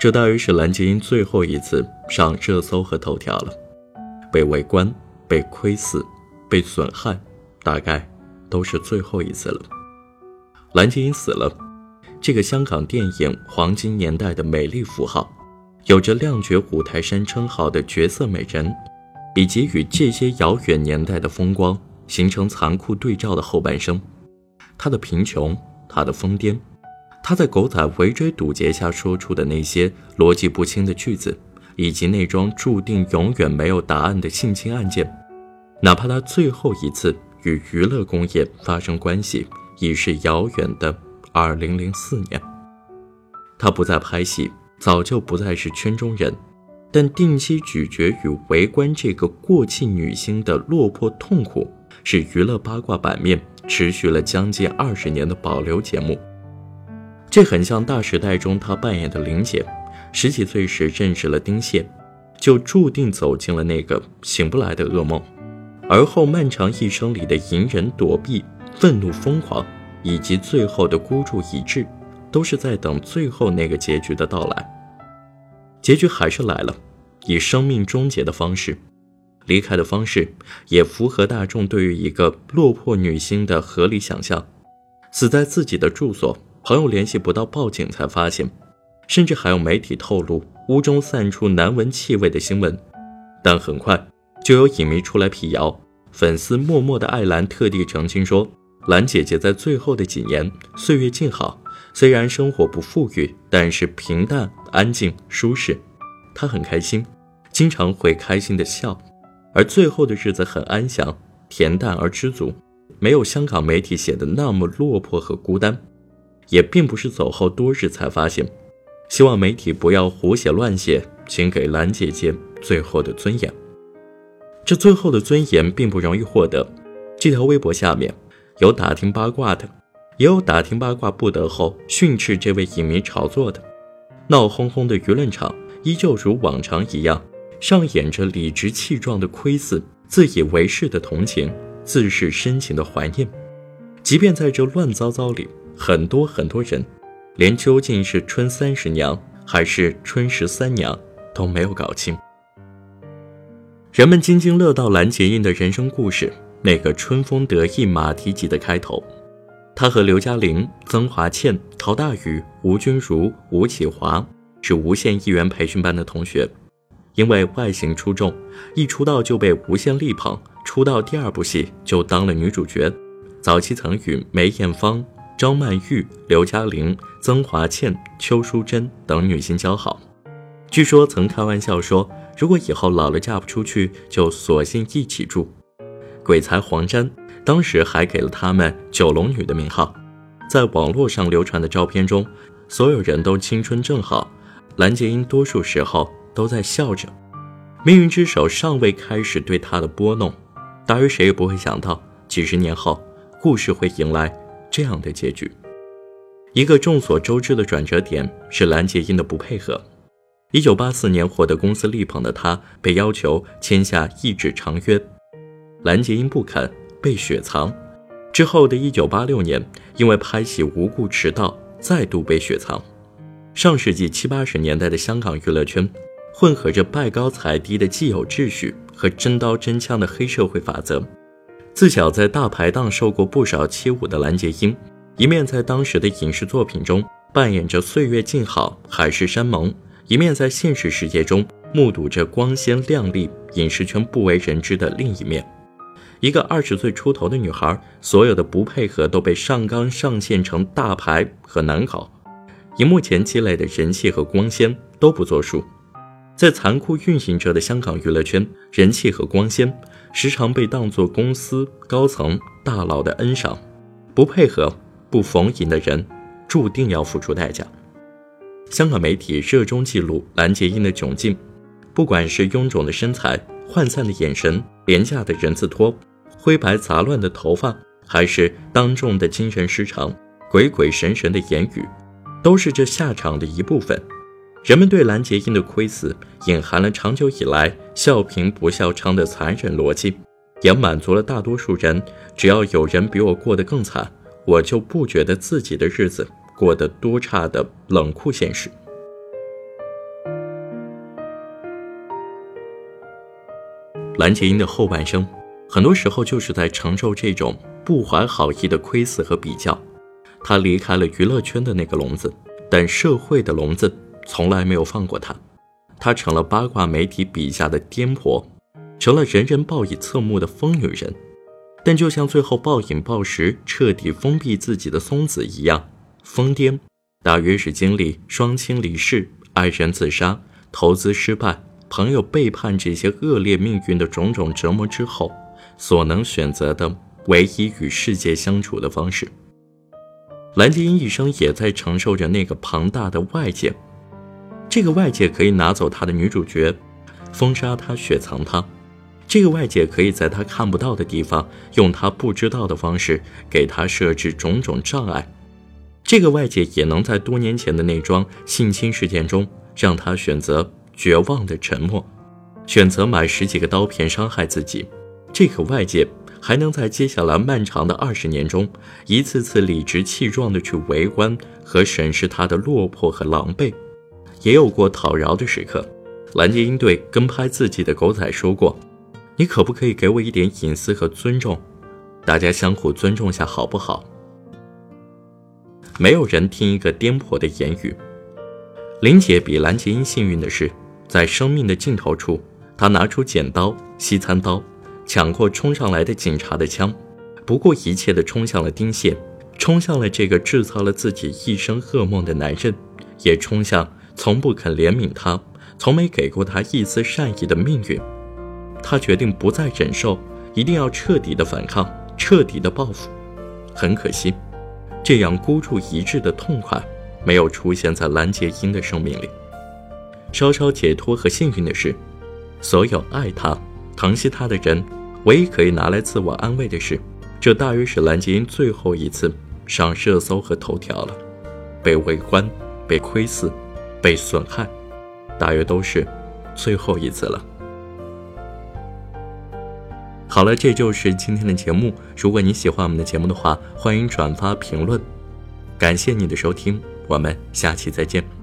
这大约是蓝洁瑛最后一次上热搜和头条了。被围观、被窥视、被损害，大概都是最后一次了。蓝洁瑛死了，这个香港电影黄金年代的美丽符号，有着亮绝五台山称号的绝色美人，以及与这些遥远年代的风光形成残酷对照的后半生，她的贫穷，她的疯癫，他在狗仔围追堵截下说出的那些逻辑不清的句子。以及那桩注定永远没有答案的性侵案件，哪怕他最后一次与娱乐工业发生关系，已是遥远的2004年。他不再拍戏，早就不再是圈中人，但定期咀嚼与围观这个过气女星的落魄痛苦，是娱乐八卦版面持续了将近二十年的保留节目。这很像《大时代》中他扮演的玲姐。十几岁时认识了丁蟹，就注定走进了那个醒不来的噩梦。而后漫长一生里的隐忍躲避、愤怒疯狂，以及最后的孤注一掷，都是在等最后那个结局的到来。结局还是来了，以生命终结的方式，离开的方式也符合大众对于一个落魄女星的合理想象：死在自己的住所，朋友联系不到，报警才发现。甚至还有媒体透露屋中散出难闻气味的新闻，但很快就有影迷出来辟谣。粉丝默默的爱兰特地澄清说，兰姐姐在最后的几年岁月静好，虽然生活不富裕，但是平淡、安静、舒适。她很开心，经常会开心的笑，而最后的日子很安详、恬淡而知足，没有香港媒体写的那么落魄和孤单，也并不是走后多日才发现。希望媒体不要胡写乱写，请给兰姐姐最后的尊严。这最后的尊严并不容易获得。这条微博下面有打听八卦的，也有打听八卦不得后训斥这位影迷炒作的。闹哄哄的舆论场依旧如往常一样，上演着理直气壮的窥视、自以为是的同情、自视深情的怀念。即便在这乱糟糟里，很多很多人。连究竟是春三十娘还是春十三娘都没有搞清。人们津津乐道蓝洁瑛的人生故事，那个春风得意马蹄疾的开头。她和刘嘉玲、曾华倩、陶大宇、吴君如、吴启华是无线艺员培训班的同学，因为外形出众，一出道就被无线力捧，出道第二部戏就当了女主角。早期曾与梅艳芳。张曼玉、刘嘉玲、曾华倩、邱淑贞等女星交好，据说曾开玩笑说，如果以后老了嫁不出去，就索性一起住。鬼才黄沾当时还给了他们“九龙女”的名号。在网络上流传的照片中，所有人都青春正好，蓝洁瑛多数时候都在笑着。命运之手尚未开始对她的拨弄，大约谁也不会想到，几十年后，故事会迎来。这样的结局，一个众所周知的转折点是蓝洁瑛的不配合。一九八四年获得公司力捧的她，被要求签下一纸长约，蓝洁瑛不肯，被雪藏。之后的一九八六年，因为拍戏无故迟到，再度被雪藏。上世纪七八十年代的香港娱乐圈，混合着拜高踩低的既有秩序和真刀真枪的黑社会法则。自小在大排档受过不少欺侮的蓝洁瑛，一面在当时的影视作品中扮演着岁月静好、海誓山盟，一面在现实世界中目睹着光鲜亮丽、影视圈不为人知的另一面。一个二十岁出头的女孩，所有的不配合都被上纲上线成大牌和难搞，荧幕前积累的人气和光鲜都不作数。在残酷运行着的香港娱乐圈，人气和光鲜。时常被当作公司高层大佬的恩赏，不配合、不逢迎的人，注定要付出代价。香港媒体热衷记录蓝洁瑛的窘境，不管是臃肿的身材、涣散的眼神、廉价的人字拖、灰白杂乱的头发，还是当众的精神失常、鬼鬼神神的言语，都是这下场的一部分。人们对蓝洁瑛的亏死隐含了长久以来笑贫不笑娼的残忍逻辑也满足了大多数人只要有人比我过得更惨我就不觉得自己的日子过得多差的冷酷现实。蓝洁瑛的后半生很多时候就是在承受这种不怀好意的亏死和比较她离开了娱乐圈的那个笼子但社会的笼子从来没有放过她。她成了八卦媒体笔下的癫婆，成了人人报以侧目的疯女人。但就像最后暴饮暴食、彻底封闭自己的松子一样，疯癫，大约是经历双亲离世、爱人自杀、投资失败、朋友背叛这些恶劣命运的种种折磨之后，所能选择的唯一与世界相处的方式。蓝洁瑛一生也在承受着那个庞大的外界，这个外界可以拿走她的女主角，封杀她、雪藏她。这个外界可以在他看不到的地方，用他不知道的方式给他设置种种障碍。这个外界也能在多年前的那桩性侵事件中，让他选择绝望的沉默，选择买十几个刀片伤害自己。这个外界还能在接下来漫长的二十年中，一次次理直气壮地去围观和审视他的落魄和狼狈。也有过讨饶的时刻，蓝洁瑛对跟拍自己的狗仔说过。你可不可以给我一点隐私和尊重？大家相互尊重下好不好？没有人听一个颠婆的言语。林姐比蓝洁瑛幸运的是，在生命的尽头处，她拿出剪刀、西餐刀，抢过冲上来的警察的枪，不顾一切地冲向了丁蟹，冲向了这个制造了自己一生噩梦的男人，也冲向从不肯怜悯他、从没给过他一丝善意的命运。他决定不再忍受，一定要彻底的反抗，彻底的报复。很可惜，这样孤注一掷的痛快没有出现在蓝洁瑛的生命里。稍稍解脱和幸运的是，所有爱他、疼惜他的人，唯一可以拿来自我安慰的是，这大约是蓝洁瑛最后一次上热搜和头条了。被围观、被窥视、被损害，大约都是最后一次了。好了，这就是今天的节目。如果你喜欢我们的节目的话，欢迎转发评论。感谢你的收听，我们下期再见。